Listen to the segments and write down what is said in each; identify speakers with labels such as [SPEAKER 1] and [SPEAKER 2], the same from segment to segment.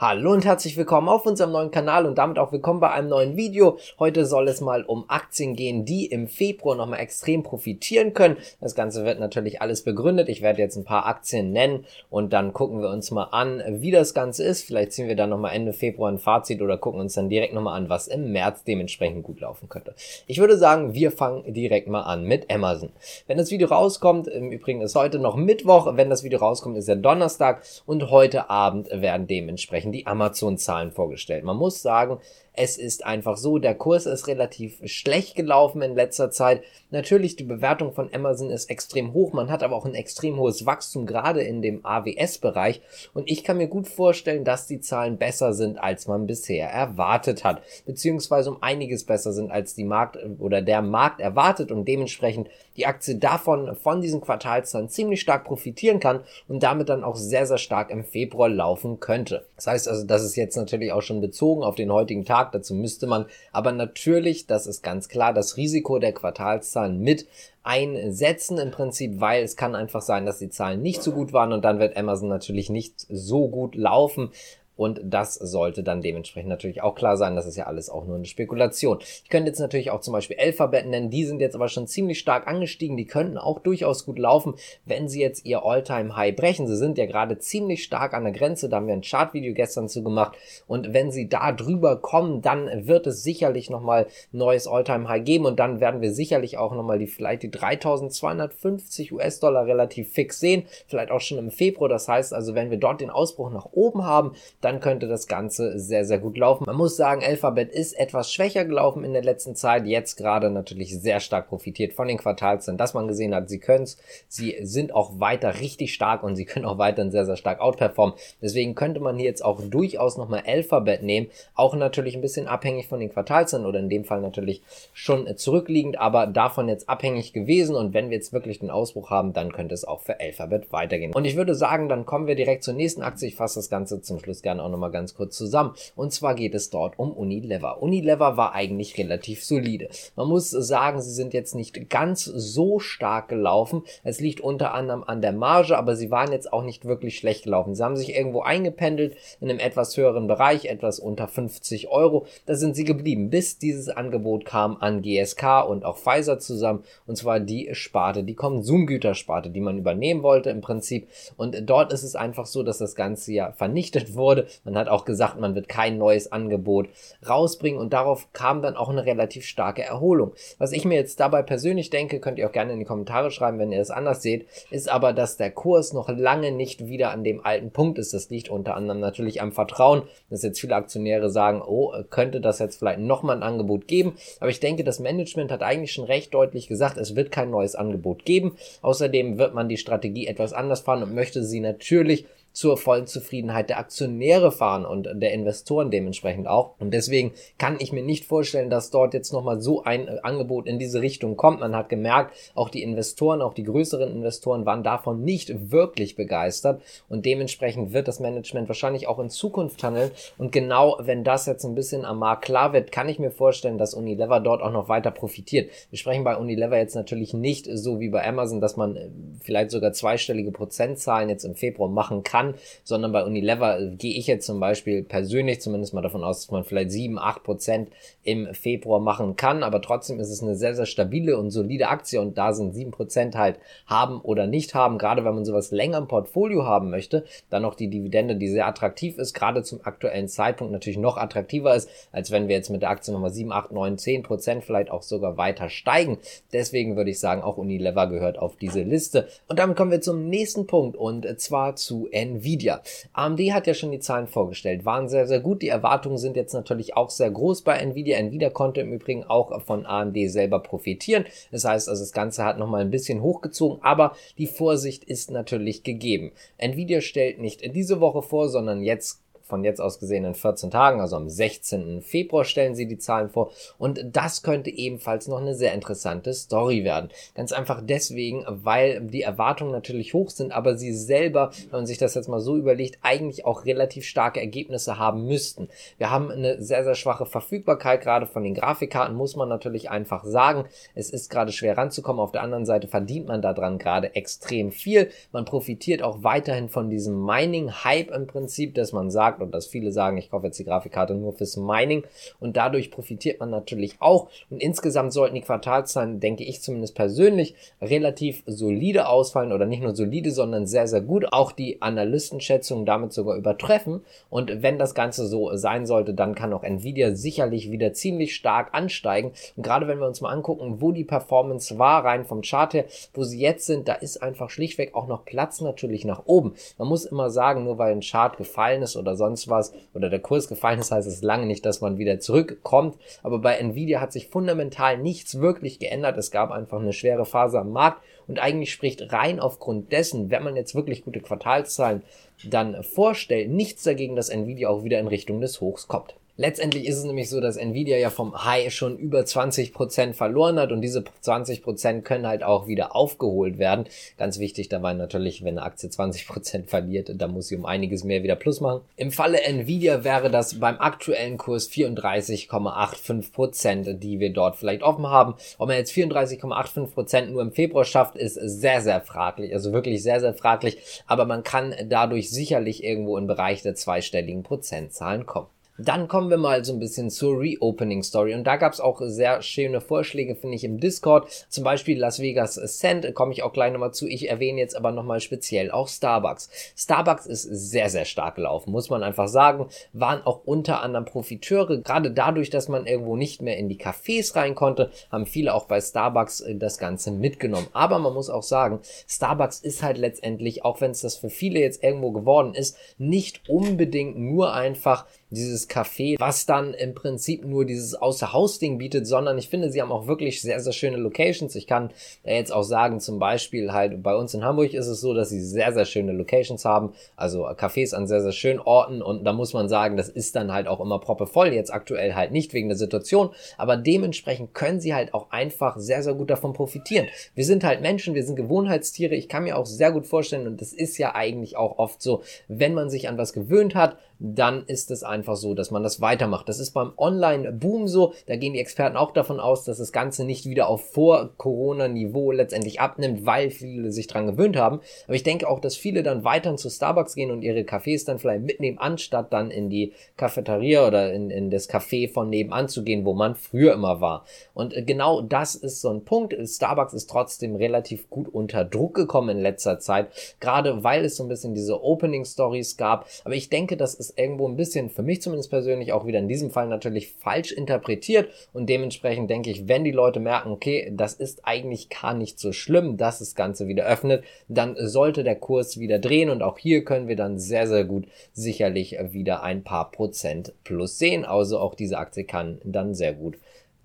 [SPEAKER 1] Hallo und herzlich willkommen auf unserem neuen Kanal und damit auch willkommen bei einem neuen Video. Heute soll es mal um Aktien gehen, die im Februar nochmal extrem profitieren können. Das Ganze wird natürlich alles begründet. Ich werde jetzt ein paar Aktien nennen und dann gucken wir uns mal an, wie das Ganze ist. Vielleicht ziehen wir dann nochmal Ende Februar ein Fazit oder gucken uns dann direkt nochmal an, was im März dementsprechend gut laufen könnte. Ich würde sagen, wir fangen direkt mal an mit Amazon. Wenn das Video rauskommt, im Übrigen ist heute noch Mittwoch, wenn das Video rauskommt, ist ja Donnerstag und heute Abend werden dementsprechend die Amazon-Zahlen vorgestellt. Man muss sagen, es ist einfach so, der Kurs ist relativ schlecht gelaufen in letzter Zeit. Natürlich, die Bewertung von Amazon ist extrem hoch, man hat aber auch ein extrem hohes Wachstum, gerade in dem AWS-Bereich. Und ich kann mir gut vorstellen, dass die Zahlen besser sind, als man bisher erwartet hat, beziehungsweise um einiges besser sind, als die Markt oder der Markt erwartet und dementsprechend die Aktie davon, von diesen Quartalszahlen ziemlich stark profitieren kann und damit dann auch sehr, sehr stark im Februar laufen könnte. Das heißt also, das ist jetzt natürlich auch schon bezogen auf den heutigen Tag Tag. Dazu müsste man aber natürlich, das ist ganz klar, das Risiko der Quartalszahlen mit einsetzen im Prinzip, weil es kann einfach sein, dass die Zahlen nicht so gut waren und dann wird Amazon natürlich nicht so gut laufen, und das sollte dann dementsprechend natürlich auch klar sein. Das ist ja alles auch nur eine Spekulation. Ich könnte jetzt natürlich auch zum Beispiel Alphabet nennen. Die sind jetzt aber schon ziemlich stark angestiegen. Die könnten auch durchaus gut laufen, wenn sie jetzt ihr Alltime high brechen. Sie sind ja gerade ziemlich stark an der Grenze. Da haben wir ein Chartvideo gestern zu gemacht. Und wenn sie da drüber kommen, dann wird es sicherlich nochmal neues Alltime high geben. Und dann werden wir sicherlich auch nochmal die, vielleicht die 3250 US-Dollar relativ fix sehen. Vielleicht auch schon im Februar. Das heißt also, wenn wir dort den Ausbruch nach oben haben, dann dann könnte das Ganze sehr, sehr gut laufen. Man muss sagen, Alphabet ist etwas schwächer gelaufen in der letzten Zeit, jetzt gerade natürlich sehr stark profitiert von den Quartalszahlen, dass man gesehen hat, sie können es, sie sind auch weiter richtig stark und sie können auch weiterhin sehr, sehr stark outperformen. Deswegen könnte man hier jetzt auch durchaus nochmal Alphabet nehmen, auch natürlich ein bisschen abhängig von den Quartalszahlen oder in dem Fall natürlich schon zurückliegend, aber davon jetzt abhängig gewesen und wenn wir jetzt wirklich den Ausbruch haben, dann könnte es auch für Alphabet weitergehen. Und ich würde sagen, dann kommen wir direkt zur nächsten Aktie. Ich fasse das Ganze zum Schluss gerne dann auch nochmal ganz kurz zusammen. Und zwar geht es dort um Unilever. Unilever war eigentlich relativ solide. Man muss sagen, sie sind jetzt nicht ganz so stark gelaufen. Es liegt unter anderem an der Marge, aber sie waren jetzt auch nicht wirklich schlecht gelaufen. Sie haben sich irgendwo eingependelt in einem etwas höheren Bereich, etwas unter 50 Euro. Da sind sie geblieben, bis dieses Angebot kam an GSK und auch Pfizer zusammen. Und zwar die Sparte, die Konsumgütersparte, die man übernehmen wollte im Prinzip. Und dort ist es einfach so, dass das Ganze ja vernichtet wurde man hat auch gesagt, man wird kein neues Angebot rausbringen und darauf kam dann auch eine relativ starke Erholung. Was ich mir jetzt dabei persönlich denke, könnt ihr auch gerne in die Kommentare schreiben, wenn ihr es anders seht, ist aber, dass der Kurs noch lange nicht wieder an dem alten Punkt ist. Das liegt unter anderem natürlich am Vertrauen, dass jetzt viele Aktionäre sagen, oh, könnte das jetzt vielleicht nochmal ein Angebot geben. Aber ich denke, das Management hat eigentlich schon recht deutlich gesagt, es wird kein neues Angebot geben. Außerdem wird man die Strategie etwas anders fahren und möchte sie natürlich zur vollen Zufriedenheit der Aktionäre fahren und der Investoren dementsprechend auch. Und deswegen kann ich mir nicht vorstellen, dass dort jetzt nochmal so ein äh, Angebot in diese Richtung kommt. Man hat gemerkt, auch die Investoren, auch die größeren Investoren waren davon nicht wirklich begeistert und dementsprechend wird das Management wahrscheinlich auch in Zukunft handeln. Und genau wenn das jetzt ein bisschen am Markt klar wird, kann ich mir vorstellen, dass Unilever dort auch noch weiter profitiert. Wir sprechen bei Unilever jetzt natürlich nicht so wie bei Amazon, dass man äh, vielleicht sogar zweistellige Prozentzahlen jetzt im Februar machen kann kann, sondern bei Unilever äh, gehe ich jetzt zum Beispiel persönlich zumindest mal davon aus, dass man vielleicht 7, 8 Prozent im Februar machen kann, aber trotzdem ist es eine sehr, sehr stabile und solide Aktie und da sind 7 Prozent halt haben oder nicht haben, gerade wenn man sowas länger im Portfolio haben möchte, dann noch die Dividende, die sehr attraktiv ist, gerade zum aktuellen Zeitpunkt natürlich noch attraktiver ist, als wenn wir jetzt mit der Aktie nochmal 7, 8, 9, 10 Prozent vielleicht auch sogar weiter steigen. Deswegen würde ich sagen, auch Unilever gehört auf diese Liste. Und damit kommen wir zum nächsten Punkt und zwar zu Nvidia. Nvidia. AMD hat ja schon die Zahlen vorgestellt, waren sehr, sehr gut. Die Erwartungen sind jetzt natürlich auch sehr groß bei Nvidia. Nvidia konnte im Übrigen auch von AMD selber profitieren. Das heißt also, das Ganze hat nochmal ein bisschen hochgezogen, aber die Vorsicht ist natürlich gegeben. Nvidia stellt nicht diese Woche vor, sondern jetzt von jetzt aus gesehen in 14 Tagen, also am 16. Februar stellen sie die Zahlen vor und das könnte ebenfalls noch eine sehr interessante Story werden. Ganz einfach deswegen, weil die Erwartungen natürlich hoch sind, aber sie selber, wenn man sich das jetzt mal so überlegt, eigentlich auch relativ starke Ergebnisse haben müssten. Wir haben eine sehr, sehr schwache Verfügbarkeit, gerade von den Grafikkarten muss man natürlich einfach sagen. Es ist gerade schwer ranzukommen. Auf der anderen Seite verdient man daran gerade extrem viel. Man profitiert auch weiterhin von diesem Mining-Hype im Prinzip, dass man sagt, sagt und dass viele sagen, ich kaufe jetzt die Grafikkarte nur fürs Mining und dadurch profitiert man natürlich auch. Und insgesamt sollten die Quartalszahlen, denke ich zumindest persönlich, relativ solide ausfallen oder nicht nur solide, sondern sehr, sehr gut. Auch die Analystenschätzungen damit sogar übertreffen. Und wenn das Ganze so sein sollte, dann kann auch Nvidia sicherlich wieder ziemlich stark ansteigen. Und gerade wenn wir uns mal angucken, wo die Performance war, rein vom Chart her, wo sie jetzt sind, da ist einfach schlichtweg auch noch Platz natürlich nach oben. Man muss immer sagen, nur weil ein Chart gefallen ist oder sonst was oder der Kurs gefallen ist, heißt es lange nicht, dass man wieder zurückkommt. Aber bei Nvidia hat sich fundamental nichts wirklich geändert. Es gab einfach eine schwere Phase am Markt und eigentlich spricht rein aufgrund dessen, wenn man jetzt wirklich gute Quartalszahlen dann vorstellt, nichts dagegen, dass Nvidia auch wieder in Richtung des Hochs kommt. Letztendlich ist es nämlich so, dass Nvidia ja vom High schon über 20% verloren hat und diese 20% können halt auch wieder aufgeholt werden. Ganz wichtig dabei natürlich, wenn eine Aktie 20% verliert, dann muss sie um einiges mehr wieder Plus machen. Im Falle Nvidia wäre das beim aktuellen Kurs 34,85%, die wir dort vielleicht offen haben. Ob man jetzt 34,85% nur im Februar schafft, ist sehr, sehr fraglich. Also wirklich sehr, sehr fraglich. Aber man kann dadurch sicherlich irgendwo im Bereich der zweistelligen Prozentzahlen kommen. Dann kommen wir mal so ein bisschen zur Reopening Story. Und da gab es auch sehr schöne Vorschläge, finde ich, im Discord. Zum Beispiel Las Vegas Cent, komme ich auch gleich nochmal zu. Ich erwähne jetzt aber nochmal speziell auch Starbucks. Starbucks ist sehr, sehr stark gelaufen, muss man einfach sagen. Waren auch unter anderem Profiteure. Gerade dadurch, dass man irgendwo nicht mehr in die Cafés rein konnte, haben viele auch bei Starbucks äh, das Ganze mitgenommen. Aber man muss auch sagen, Starbucks ist halt letztendlich, auch wenn es das für viele jetzt irgendwo geworden ist, nicht unbedingt nur einfach dieses Café, was dann im Prinzip nur dieses Außerhaus-Ding bietet, sondern ich finde, sie haben auch wirklich sehr, sehr schöne Locations. Ich kann da jetzt auch sagen, zum Beispiel halt bei uns in Hamburg ist es so, dass sie sehr, sehr schöne Locations haben, also Cafés an sehr, sehr schönen Orten und da muss man sagen, das ist dann halt auch immer proppevoll, jetzt aktuell halt nicht wegen der Situation, aber dementsprechend können sie halt auch einfach sehr, sehr gut davon profitieren. Wir sind halt Menschen, wir sind Gewohnheitstiere, ich kann mir auch sehr gut vorstellen und das ist ja eigentlich auch oft so, wenn man sich an was gewöhnt hat, dann ist es einfach so, dass man das weitermacht. Das ist beim Online-Boom so. Da gehen die Experten auch davon aus, dass das Ganze nicht wieder auf Vor-Corona-Niveau letztendlich abnimmt, weil viele sich dran gewöhnt haben. Aber ich denke auch, dass viele dann weiterhin zu Starbucks gehen und ihre Cafés dann vielleicht mitnehmen, anstatt dann in die Cafeteria oder in, in das Café von nebenan zu gehen, wo man früher immer war. Und äh, genau das ist so ein Punkt. Starbucks ist trotzdem relativ gut unter Druck gekommen in letzter Zeit, gerade weil es so ein bisschen diese Opening-Stories gab. Aber ich denke, das ist ist irgendwo ein bisschen, für mich zumindest persönlich, auch wieder in diesem Fall natürlich falsch interpretiert und dementsprechend denke ich, wenn die Leute merken, okay, das ist eigentlich gar nicht so schlimm, dass das Ganze wieder öffnet, dann sollte der Kurs wieder drehen und auch hier können wir dann sehr, sehr gut sicherlich wieder ein paar Prozent plus sehen. Also auch diese Aktie kann dann sehr gut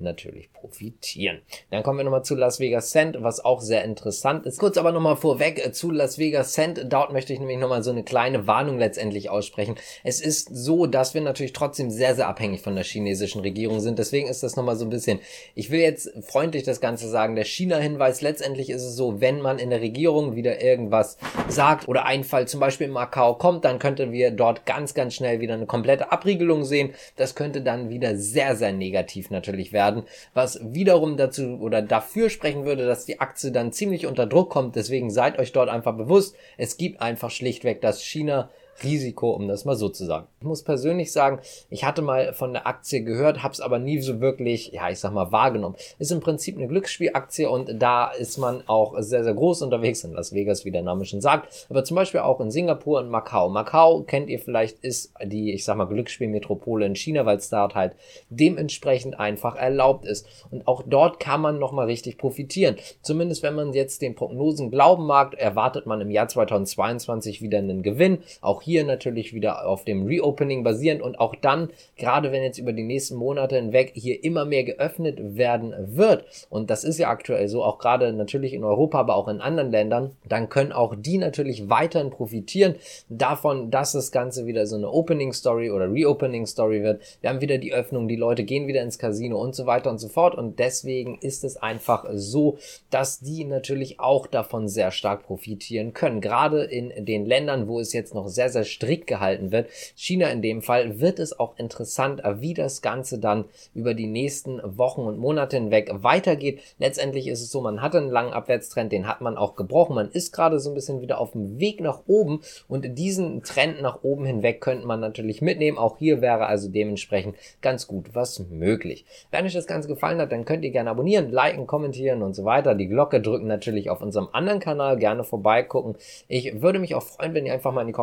[SPEAKER 1] natürlich profitieren. Dann kommen wir nochmal zu Las Vegas Cent, was auch sehr interessant ist. Kurz aber nochmal vorweg äh, zu Las Vegas Cent. Dort möchte ich nämlich nochmal so eine kleine Warnung letztendlich aussprechen. Es ist so, dass wir natürlich trotzdem sehr, sehr abhängig von der chinesischen Regierung sind. Deswegen ist das nochmal so ein bisschen, ich will jetzt freundlich das Ganze sagen, der China-Hinweis, letztendlich ist es so, wenn man in der Regierung wieder irgendwas sagt oder ein Fall zum Beispiel in Macau kommt, dann könnten wir dort ganz, ganz schnell wieder eine komplette Abriegelung sehen. Das könnte dann wieder sehr, sehr negativ natürlich werden werden, was wiederum dazu oder dafür sprechen würde, dass die Aktie dann ziemlich unter Druck kommt. Deswegen seid euch dort einfach bewusst, es gibt einfach schlichtweg das China Risiko, um das mal so zu sagen. Ich muss persönlich sagen, ich hatte mal von der Aktie gehört, habe es aber nie so wirklich, ja, ich sag mal, wahrgenommen. Ist im Prinzip eine Glücksspielaktie und da ist man auch sehr, sehr groß unterwegs in Las Vegas, wie der Name schon sagt, aber zum Beispiel auch in Singapur und Macau. Macau kennt ihr vielleicht, ist die, ich sag mal, Glücksspielmetropole in China, weil es dort halt dementsprechend einfach erlaubt ist. Und auch dort kann man nochmal richtig profitieren. Zumindest wenn man jetzt den Prognosen glauben mag, erwartet man im Jahr 2022 wieder einen Gewinn. Auch hier natürlich wieder auf dem Reopening basierend und auch dann, gerade wenn jetzt über die nächsten Monate hinweg hier immer mehr geöffnet werden wird, und das ist ja aktuell so, auch gerade natürlich in Europa, aber auch in anderen Ländern, dann können auch die natürlich weiterhin profitieren davon, dass das Ganze wieder so eine Opening Story oder Reopening Story wird. Wir haben wieder die Öffnung, die Leute gehen wieder ins Casino und so weiter und so fort und deswegen ist es einfach so, dass die natürlich auch davon sehr stark profitieren können. Gerade in den Ländern, wo es jetzt noch sehr, sehr strikt gehalten wird, China in dem Fall, wird es auch interessant, wie das Ganze dann über die nächsten Wochen und Monate hinweg weitergeht. Letztendlich ist es so, man hatte einen langen Abwärtstrend, den hat man auch gebrochen. Man ist gerade so ein bisschen wieder auf dem Weg nach oben und diesen Trend nach oben hinweg könnte man natürlich mitnehmen. Auch hier wäre also dementsprechend ganz gut was möglich. Wenn euch das Ganze gefallen hat, dann könnt ihr gerne abonnieren, liken, kommentieren und so weiter. Die Glocke drücken natürlich auf unserem anderen Kanal, gerne vorbeigucken. Ich würde mich auch freuen, wenn ihr einfach mal in die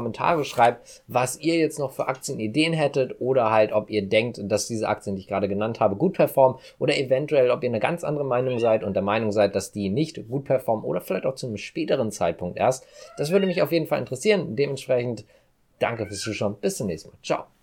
[SPEAKER 1] Kommentare schreibt, was ihr jetzt noch für Aktienideen hättet oder halt, ob ihr denkt, dass diese Aktien, die ich gerade genannt habe, gut performen oder eventuell, ob ihr eine ganz andere Meinung seid und der Meinung seid, dass die nicht gut performen oder vielleicht auch zu einem späteren Zeitpunkt erst. Das würde mich auf jeden Fall interessieren. Dementsprechend danke fürs Zuschauen. Bis zum nächsten Mal. Ciao.